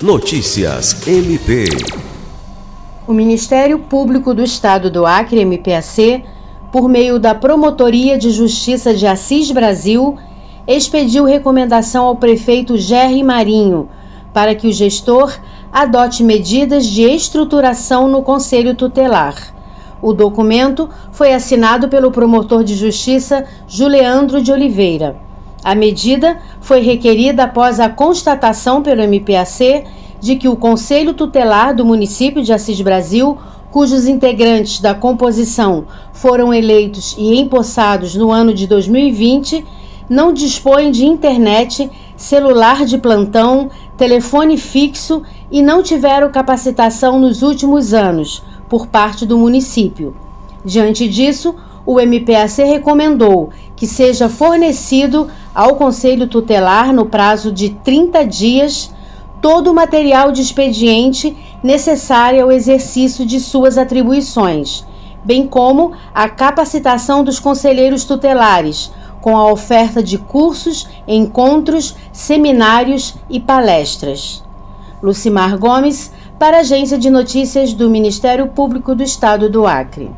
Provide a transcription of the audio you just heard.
Notícias MP. O Ministério Público do Estado do Acre, MPAC, por meio da Promotoria de Justiça de Assis Brasil, expediu recomendação ao prefeito Gerry Marinho para que o gestor adote medidas de estruturação no Conselho Tutelar. O documento foi assinado pelo promotor de justiça Juliandro de Oliveira. A medida foi requerida após a constatação pelo MPAC de que o Conselho Tutelar do município de Assis Brasil, cujos integrantes da composição foram eleitos e empossados no ano de 2020, não dispõe de internet, celular de plantão, telefone fixo e não tiveram capacitação nos últimos anos por parte do município. Diante disso, o MPAC recomendou que seja fornecido ao Conselho Tutelar, no prazo de 30 dias, todo o material de expediente necessário ao exercício de suas atribuições, bem como a capacitação dos conselheiros tutelares, com a oferta de cursos, encontros, seminários e palestras. Lucimar Gomes, para a Agência de Notícias do Ministério Público do Estado do Acre.